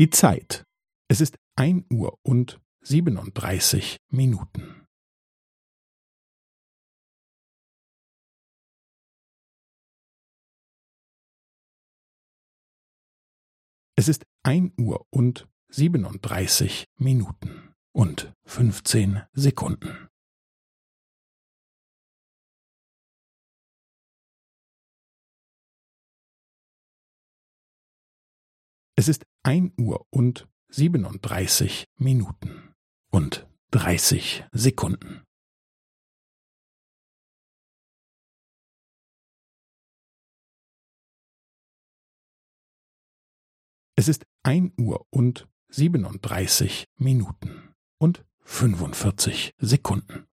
Die Zeit. Es ist ein Uhr und siebenunddreißig Minuten. Es ist ein Uhr und siebenunddreißig Minuten und fünfzehn Sekunden. Es ist ein Uhr und siebenunddreißig Minuten und dreißig Sekunden. Es ist ein Uhr und siebenunddreißig Minuten und fünfundvierzig Sekunden.